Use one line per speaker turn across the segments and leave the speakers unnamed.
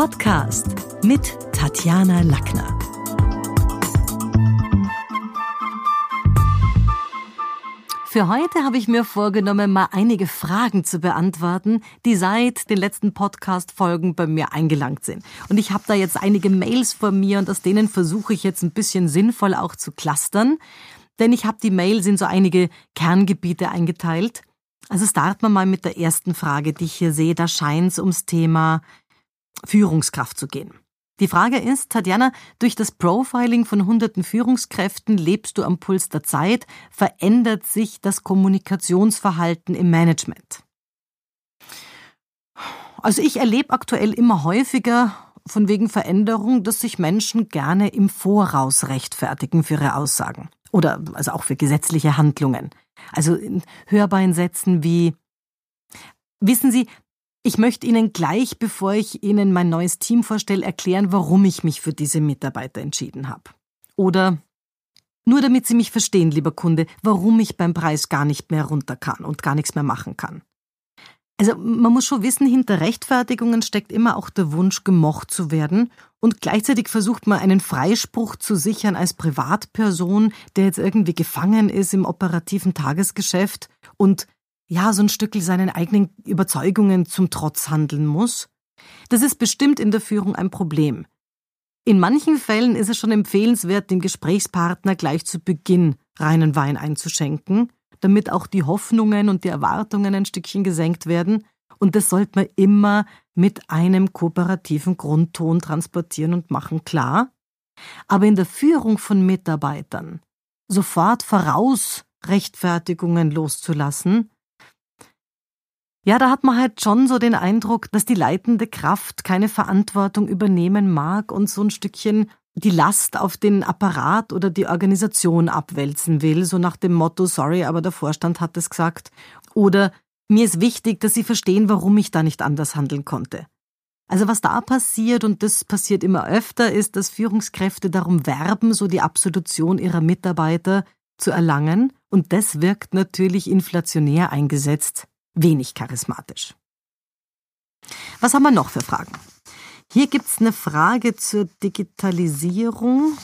Podcast mit Tatjana Lackner. Für heute habe ich mir vorgenommen, mal einige Fragen zu beantworten, die seit den letzten Podcast-Folgen bei mir eingelangt sind. Und ich habe da jetzt einige Mails vor mir und aus denen versuche ich jetzt ein bisschen sinnvoll auch zu clustern. Denn ich habe die Mails in so einige Kerngebiete eingeteilt. Also starten wir mal mit der ersten Frage, die ich hier sehe. Da scheint es ums Thema Führungskraft zu gehen. Die Frage ist, Tatjana, durch das Profiling von hunderten Führungskräften lebst du am Puls der Zeit, verändert sich das Kommunikationsverhalten im Management? Also ich erlebe aktuell immer häufiger von wegen Veränderung, dass sich Menschen gerne im Voraus rechtfertigen für ihre Aussagen. Oder also auch für gesetzliche Handlungen. Also hörbar Sätzen wie Wissen Sie, ich möchte Ihnen gleich, bevor ich Ihnen mein neues Team vorstelle, erklären, warum ich mich für diese Mitarbeiter entschieden habe. Oder nur damit Sie mich verstehen, lieber Kunde, warum ich beim Preis gar nicht mehr runter kann und gar nichts mehr machen kann. Also man muss schon wissen, hinter Rechtfertigungen steckt immer auch der Wunsch, gemocht zu werden und gleichzeitig versucht man einen Freispruch zu sichern als Privatperson, der jetzt irgendwie gefangen ist im operativen Tagesgeschäft und ja, so ein Stückel seinen eigenen Überzeugungen zum Trotz handeln muss. Das ist bestimmt in der Führung ein Problem. In manchen Fällen ist es schon empfehlenswert, dem Gesprächspartner gleich zu Beginn reinen Wein einzuschenken, damit auch die Hoffnungen und die Erwartungen ein Stückchen gesenkt werden. Und das sollte man immer mit einem kooperativen Grundton transportieren und machen, klar. Aber in der Führung von Mitarbeitern sofort voraus Rechtfertigungen loszulassen, ja, da hat man halt schon so den Eindruck, dass die leitende Kraft keine Verantwortung übernehmen mag und so ein Stückchen die Last auf den Apparat oder die Organisation abwälzen will, so nach dem Motto, sorry, aber der Vorstand hat es gesagt. Oder mir ist wichtig, dass Sie verstehen, warum ich da nicht anders handeln konnte. Also was da passiert, und das passiert immer öfter, ist, dass Führungskräfte darum werben, so die Absolution ihrer Mitarbeiter zu erlangen, und das wirkt natürlich inflationär eingesetzt wenig charismatisch. Was haben wir noch für Fragen? Hier gibt es eine Frage zur Digitalisierung,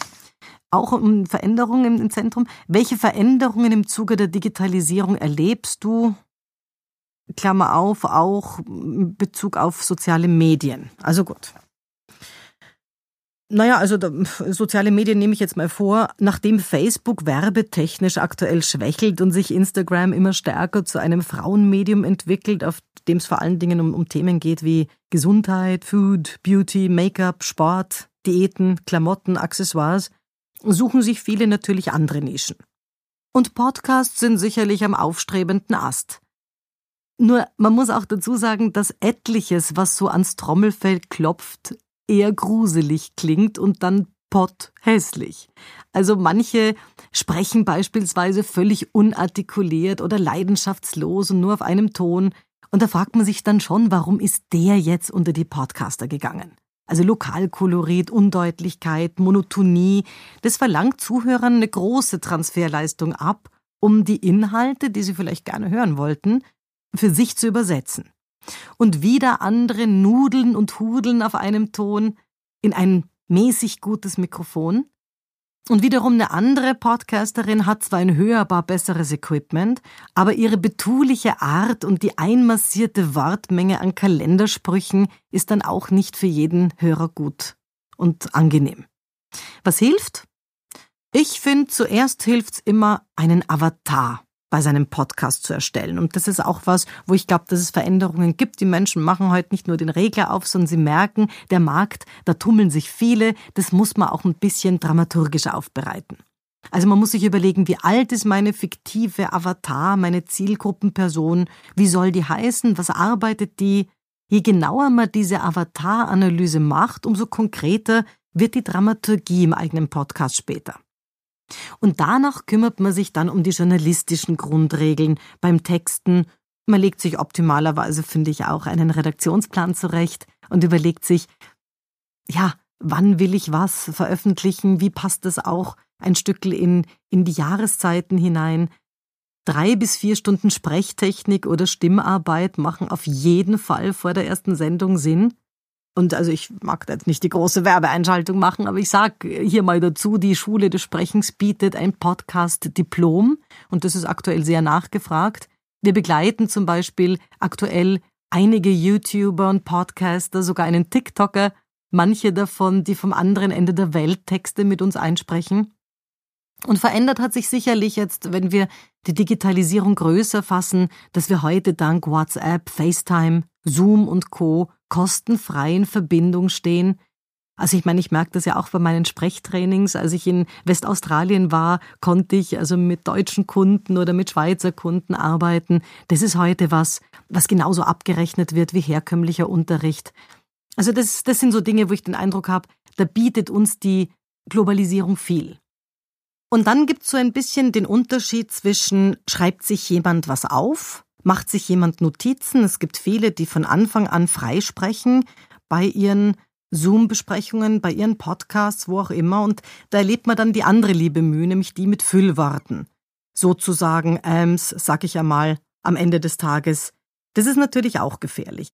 auch um Veränderungen im Zentrum. Welche Veränderungen im Zuge der Digitalisierung erlebst du? Klammer auf, auch in Bezug auf soziale Medien. Also gut. Naja, also da, soziale Medien nehme ich jetzt mal vor, nachdem Facebook werbetechnisch aktuell schwächelt und sich Instagram immer stärker zu einem Frauenmedium entwickelt, auf dem es vor allen Dingen um, um Themen geht wie Gesundheit, Food, Beauty, Make-up, Sport, Diäten, Klamotten, Accessoires, suchen sich viele natürlich andere Nischen. Und Podcasts sind sicherlich am aufstrebenden Ast. Nur man muss auch dazu sagen, dass etliches, was so ans Trommelfell klopft, eher gruselig klingt und dann pott hässlich. Also manche sprechen beispielsweise völlig unartikuliert oder leidenschaftslos und nur auf einem Ton. Und da fragt man sich dann schon, warum ist der jetzt unter die Podcaster gegangen? Also Lokalkolorit, Undeutlichkeit, Monotonie, das verlangt Zuhörern eine große Transferleistung ab, um die Inhalte, die sie vielleicht gerne hören wollten, für sich zu übersetzen und wieder andere nudeln und hudeln auf einem Ton in ein mäßig gutes Mikrofon. Und wiederum eine andere Podcasterin hat zwar ein hörbar besseres Equipment, aber ihre betuliche Art und die einmassierte Wortmenge an Kalendersprüchen ist dann auch nicht für jeden Hörer gut und angenehm. Was hilft? Ich finde, zuerst hilft's immer, einen Avatar bei seinem Podcast zu erstellen. Und das ist auch was, wo ich glaube, dass es Veränderungen gibt. Die Menschen machen heute nicht nur den Regler auf, sondern sie merken, der Markt, da tummeln sich viele. Das muss man auch ein bisschen dramaturgisch aufbereiten. Also man muss sich überlegen, wie alt ist meine fiktive Avatar, meine Zielgruppenperson, wie soll die heißen, was arbeitet die? Je genauer man diese Avatar-Analyse macht, umso konkreter wird die Dramaturgie im eigenen Podcast später. Und danach kümmert man sich dann um die journalistischen Grundregeln beim Texten. Man legt sich optimalerweise, finde ich, auch einen Redaktionsplan zurecht und überlegt sich, ja, wann will ich was veröffentlichen, wie passt das auch ein Stückel in, in die Jahreszeiten hinein. Drei bis vier Stunden Sprechtechnik oder Stimmarbeit machen auf jeden Fall vor der ersten Sendung Sinn. Und also ich mag jetzt nicht die große Werbeeinschaltung machen, aber ich sage hier mal dazu, die Schule des Sprechens bietet ein Podcast-Diplom und das ist aktuell sehr nachgefragt. Wir begleiten zum Beispiel aktuell einige YouTuber und Podcaster, sogar einen TikToker, manche davon, die vom anderen Ende der Welt Texte mit uns einsprechen. Und verändert hat sich sicherlich jetzt, wenn wir die Digitalisierung größer fassen, dass wir heute dank WhatsApp, FaceTime, Zoom und Co. kostenfrei in Verbindung stehen. Also ich meine, ich merke das ja auch bei meinen Sprechtrainings. Als ich in Westaustralien war, konnte ich also mit deutschen Kunden oder mit Schweizer Kunden arbeiten. Das ist heute was, was genauso abgerechnet wird wie herkömmlicher Unterricht. Also das, das sind so Dinge, wo ich den Eindruck habe, da bietet uns die Globalisierung viel. Und dann gibt es so ein bisschen den Unterschied zwischen, schreibt sich jemand was auf, macht sich jemand Notizen. Es gibt viele, die von Anfang an freisprechen bei ihren Zoom-Besprechungen, bei ihren Podcasts, wo auch immer. Und da erlebt man dann die andere liebe Mühe, nämlich die mit Füllworten. Sozusagen, ähm, sag ich einmal, am Ende des Tages. Das ist natürlich auch gefährlich.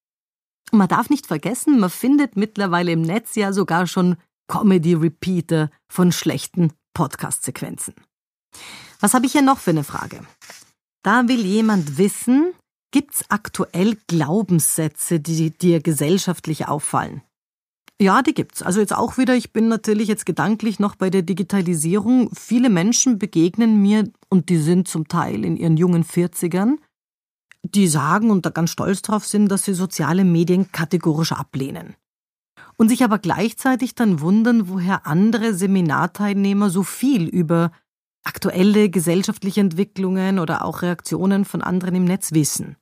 Und man darf nicht vergessen, man findet mittlerweile im Netz ja sogar schon Comedy-Repeater von schlechten Podcast-Sequenzen. Was habe ich hier noch für eine Frage? Da will jemand wissen, gibt's aktuell Glaubenssätze, die dir gesellschaftlich auffallen? Ja, die gibt's. Also jetzt auch wieder, ich bin natürlich jetzt gedanklich noch bei der Digitalisierung. Viele Menschen begegnen mir und die sind zum Teil in ihren jungen 40ern, die sagen und da ganz stolz drauf sind, dass sie soziale Medien kategorisch ablehnen und sich aber gleichzeitig dann wundern, woher andere Seminarteilnehmer so viel über aktuelle gesellschaftliche Entwicklungen oder auch Reaktionen von anderen im Netz wissen.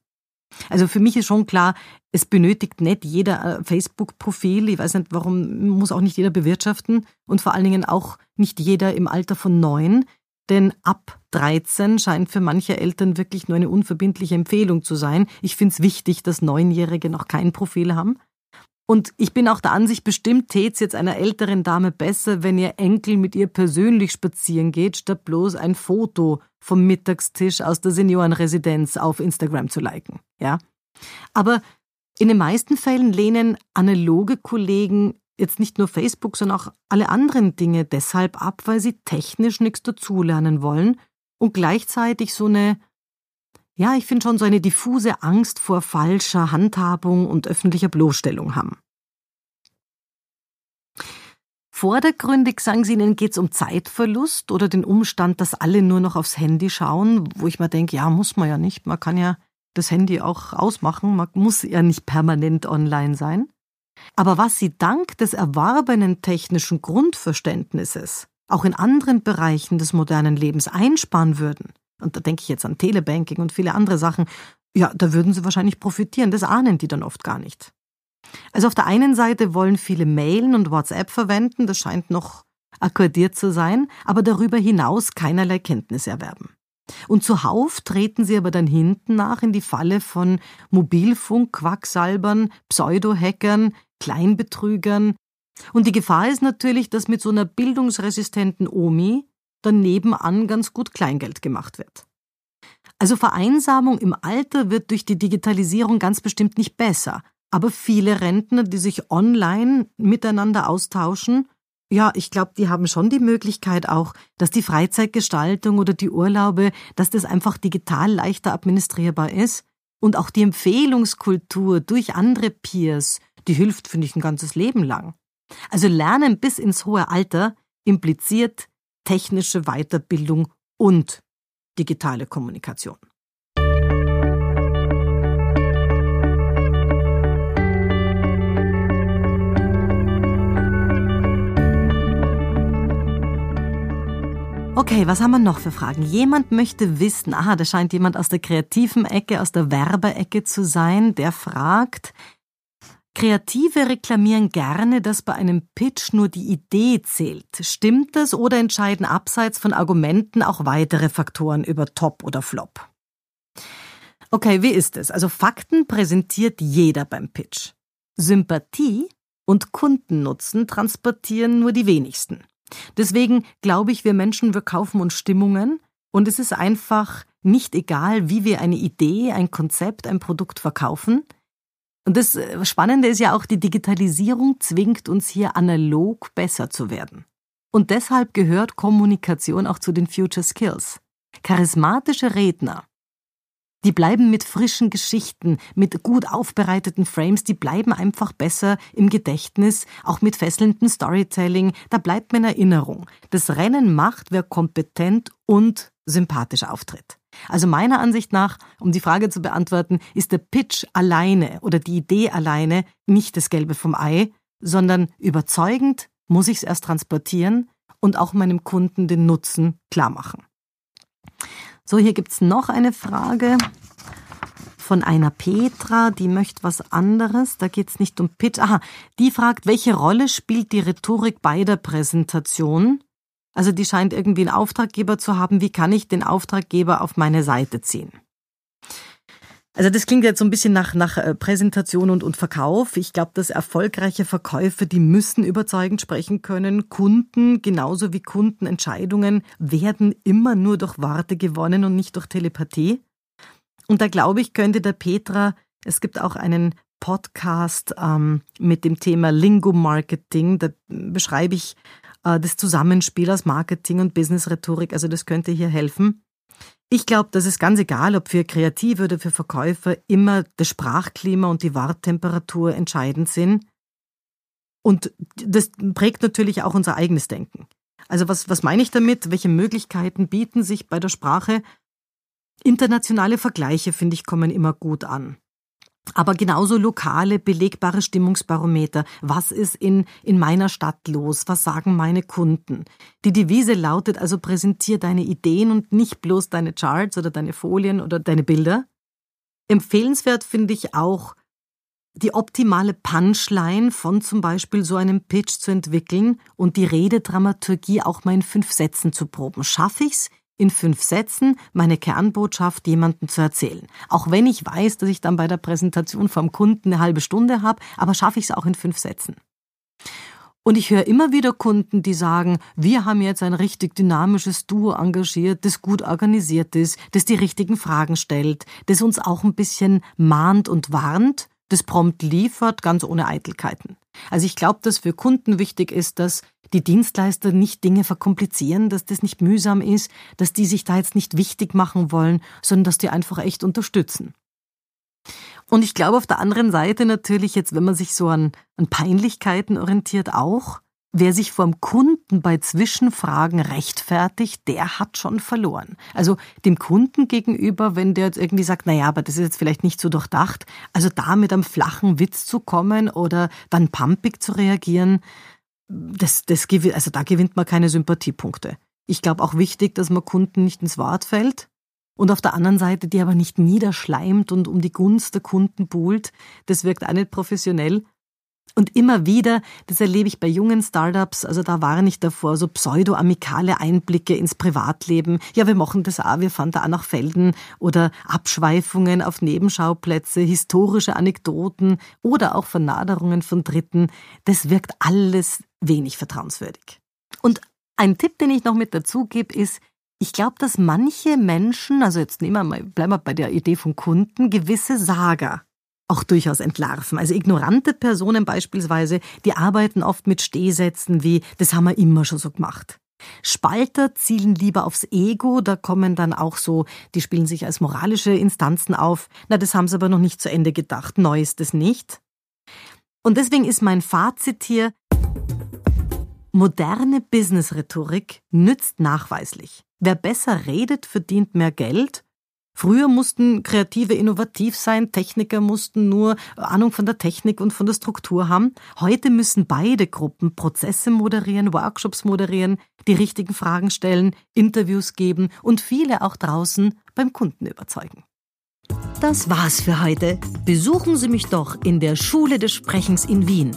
Also für mich ist schon klar, es benötigt nicht jeder äh, Facebook-Profil. Ich weiß nicht, warum muss auch nicht jeder bewirtschaften und vor allen Dingen auch nicht jeder im Alter von neun. Denn ab 13 scheint für manche Eltern wirklich nur eine unverbindliche Empfehlung zu sein. Ich finde es wichtig, dass Neunjährige noch kein Profil haben. Und ich bin auch der Ansicht, bestimmt tät's jetzt einer älteren Dame besser, wenn ihr Enkel mit ihr persönlich spazieren geht, statt bloß ein Foto vom Mittagstisch aus der Seniorenresidenz auf Instagram zu liken. Ja? Aber in den meisten Fällen lehnen analoge Kollegen jetzt nicht nur Facebook, sondern auch alle anderen Dinge deshalb ab, weil sie technisch nichts dazulernen wollen und gleichzeitig so eine, ja, ich finde schon so eine diffuse Angst vor falscher Handhabung und öffentlicher Bloßstellung haben. Vordergründig, sagen Sie, Ihnen geht es um Zeitverlust oder den Umstand, dass alle nur noch aufs Handy schauen, wo ich mir denke, ja, muss man ja nicht. Man kann ja das Handy auch ausmachen. Man muss ja nicht permanent online sein. Aber was Sie dank des erworbenen technischen Grundverständnisses auch in anderen Bereichen des modernen Lebens einsparen würden, und da denke ich jetzt an Telebanking und viele andere Sachen, ja, da würden Sie wahrscheinlich profitieren. Das ahnen die dann oft gar nicht. Also auf der einen Seite wollen viele Mailen und WhatsApp verwenden, das scheint noch akkordiert zu sein, aber darüber hinaus keinerlei Kenntnis erwerben. Und zuhauf treten sie aber dann hinten nach in die Falle von Mobilfunk-Quacksalbern, Pseudo-Hackern, Kleinbetrügern. Und die Gefahr ist natürlich, dass mit so einer bildungsresistenten Omi dann nebenan ganz gut Kleingeld gemacht wird. Also Vereinsamung im Alter wird durch die Digitalisierung ganz bestimmt nicht besser, aber viele Rentner, die sich online miteinander austauschen, ja, ich glaube, die haben schon die Möglichkeit auch, dass die Freizeitgestaltung oder die Urlaube, dass das einfach digital leichter administrierbar ist. Und auch die Empfehlungskultur durch andere Peers, die hilft, finde ich, ein ganzes Leben lang. Also Lernen bis ins hohe Alter impliziert technische Weiterbildung und digitale Kommunikation. Okay, was haben wir noch für Fragen? Jemand möchte wissen, aha, da scheint jemand aus der kreativen Ecke, aus der Werbeecke zu sein, der fragt, Kreative reklamieren gerne, dass bei einem Pitch nur die Idee zählt. Stimmt das oder entscheiden abseits von Argumenten auch weitere Faktoren über Top oder Flop? Okay, wie ist es? Also Fakten präsentiert jeder beim Pitch. Sympathie und Kundennutzen transportieren nur die wenigsten. Deswegen glaube ich, wir Menschen, wir kaufen uns Stimmungen und es ist einfach nicht egal, wie wir eine Idee, ein Konzept, ein Produkt verkaufen. Und das äh, Spannende ist ja auch, die Digitalisierung zwingt uns hier analog besser zu werden. Und deshalb gehört Kommunikation auch zu den Future Skills. Charismatische Redner, die bleiben mit frischen Geschichten, mit gut aufbereiteten Frames, die bleiben einfach besser im Gedächtnis, auch mit fesselndem Storytelling, da bleibt mir in Erinnerung. Das Rennen macht, wer kompetent und sympathisch auftritt. Also meiner Ansicht nach, um die Frage zu beantworten, ist der Pitch alleine oder die Idee alleine nicht das Gelbe vom Ei, sondern überzeugend muss ich es erst transportieren und auch meinem Kunden den Nutzen klar machen. So, hier gibt's noch eine Frage von einer Petra, die möchte was anderes. Da geht's nicht um Pitch. Aha, die fragt, welche Rolle spielt die Rhetorik bei der Präsentation? Also die scheint irgendwie einen Auftraggeber zu haben. Wie kann ich den Auftraggeber auf meine Seite ziehen? Also das klingt jetzt so ein bisschen nach, nach äh, Präsentation und, und Verkauf. Ich glaube, dass erfolgreiche Verkäufer, die müssen überzeugend sprechen können. Kunden, genauso wie Kundenentscheidungen, werden immer nur durch Worte gewonnen und nicht durch Telepathie. Und da glaube ich, könnte der Petra, es gibt auch einen Podcast ähm, mit dem Thema Lingo-Marketing, da beschreibe ich äh, das Zusammenspiel aus Marketing und Business-Rhetorik, also das könnte hier helfen. Ich glaube, das ist ganz egal, ob für Kreative oder für Verkäufer immer das Sprachklima und die Warttemperatur entscheidend sind. Und das prägt natürlich auch unser eigenes Denken. Also was, was meine ich damit? Welche Möglichkeiten bieten sich bei der Sprache? Internationale Vergleiche, finde ich, kommen immer gut an aber genauso lokale, belegbare Stimmungsbarometer. Was ist in, in meiner Stadt los? Was sagen meine Kunden? Die Devise lautet also, präsentier deine Ideen und nicht bloß deine Charts oder deine Folien oder deine Bilder. Empfehlenswert finde ich auch, die optimale Punchline von zum Beispiel so einem Pitch zu entwickeln und die Rededramaturgie auch mal in fünf Sätzen zu proben. Schaffe ich's? In fünf Sätzen meine Kernbotschaft jemandem zu erzählen. Auch wenn ich weiß, dass ich dann bei der Präsentation vom Kunden eine halbe Stunde habe, aber schaffe ich es auch in fünf Sätzen. Und ich höre immer wieder Kunden, die sagen, wir haben jetzt ein richtig dynamisches Duo engagiert, das gut organisiert ist, das die richtigen Fragen stellt, das uns auch ein bisschen mahnt und warnt, das prompt liefert, ganz ohne Eitelkeiten. Also ich glaube, dass für Kunden wichtig ist, dass die Dienstleister nicht Dinge verkomplizieren, dass das nicht mühsam ist, dass die sich da jetzt nicht wichtig machen wollen, sondern dass die einfach echt unterstützen. Und ich glaube auf der anderen Seite natürlich jetzt, wenn man sich so an, an Peinlichkeiten orientiert, auch, wer sich vom Kunden bei Zwischenfragen rechtfertigt, der hat schon verloren. Also dem Kunden gegenüber, wenn der jetzt irgendwie sagt, naja, aber das ist jetzt vielleicht nicht so durchdacht, also da mit einem flachen Witz zu kommen oder dann pumpig zu reagieren, das, das, also da gewinnt man keine Sympathiepunkte. Ich glaube auch wichtig, dass man Kunden nicht ins Wort fällt und auf der anderen Seite die aber nicht niederschleimt und um die Gunst der Kunden buhlt. Das wirkt auch nicht professionell. Und immer wieder, das erlebe ich bei jungen Startups, also da war nicht davor, so pseudo-amikale Einblicke ins Privatleben. Ja, wir machen das auch, wir fahren da auch nach Felden oder Abschweifungen auf Nebenschauplätze, historische Anekdoten oder auch Vernaderungen von Dritten. Das wirkt alles wenig vertrauenswürdig. Und ein Tipp, den ich noch mit dazu gebe, ist, ich glaube, dass manche Menschen, also jetzt nehmen wir mal, bleiben wir bei der Idee von Kunden, gewisse Sager auch durchaus entlarven. Also ignorante Personen beispielsweise, die arbeiten oft mit Stehsätzen wie, das haben wir immer schon so gemacht. Spalter zielen lieber aufs Ego, da kommen dann auch so, die spielen sich als moralische Instanzen auf. Na, das haben sie aber noch nicht zu Ende gedacht. Neu ist es nicht. Und deswegen ist mein Fazit hier, Moderne Business-Rhetorik nützt nachweislich. Wer besser redet, verdient mehr Geld. Früher mussten Kreative innovativ sein, Techniker mussten nur Ahnung von der Technik und von der Struktur haben. Heute müssen beide Gruppen Prozesse moderieren, Workshops moderieren, die richtigen Fragen stellen, Interviews geben und viele auch draußen beim Kunden überzeugen. Das war's für heute. Besuchen Sie mich doch in der Schule des Sprechens in Wien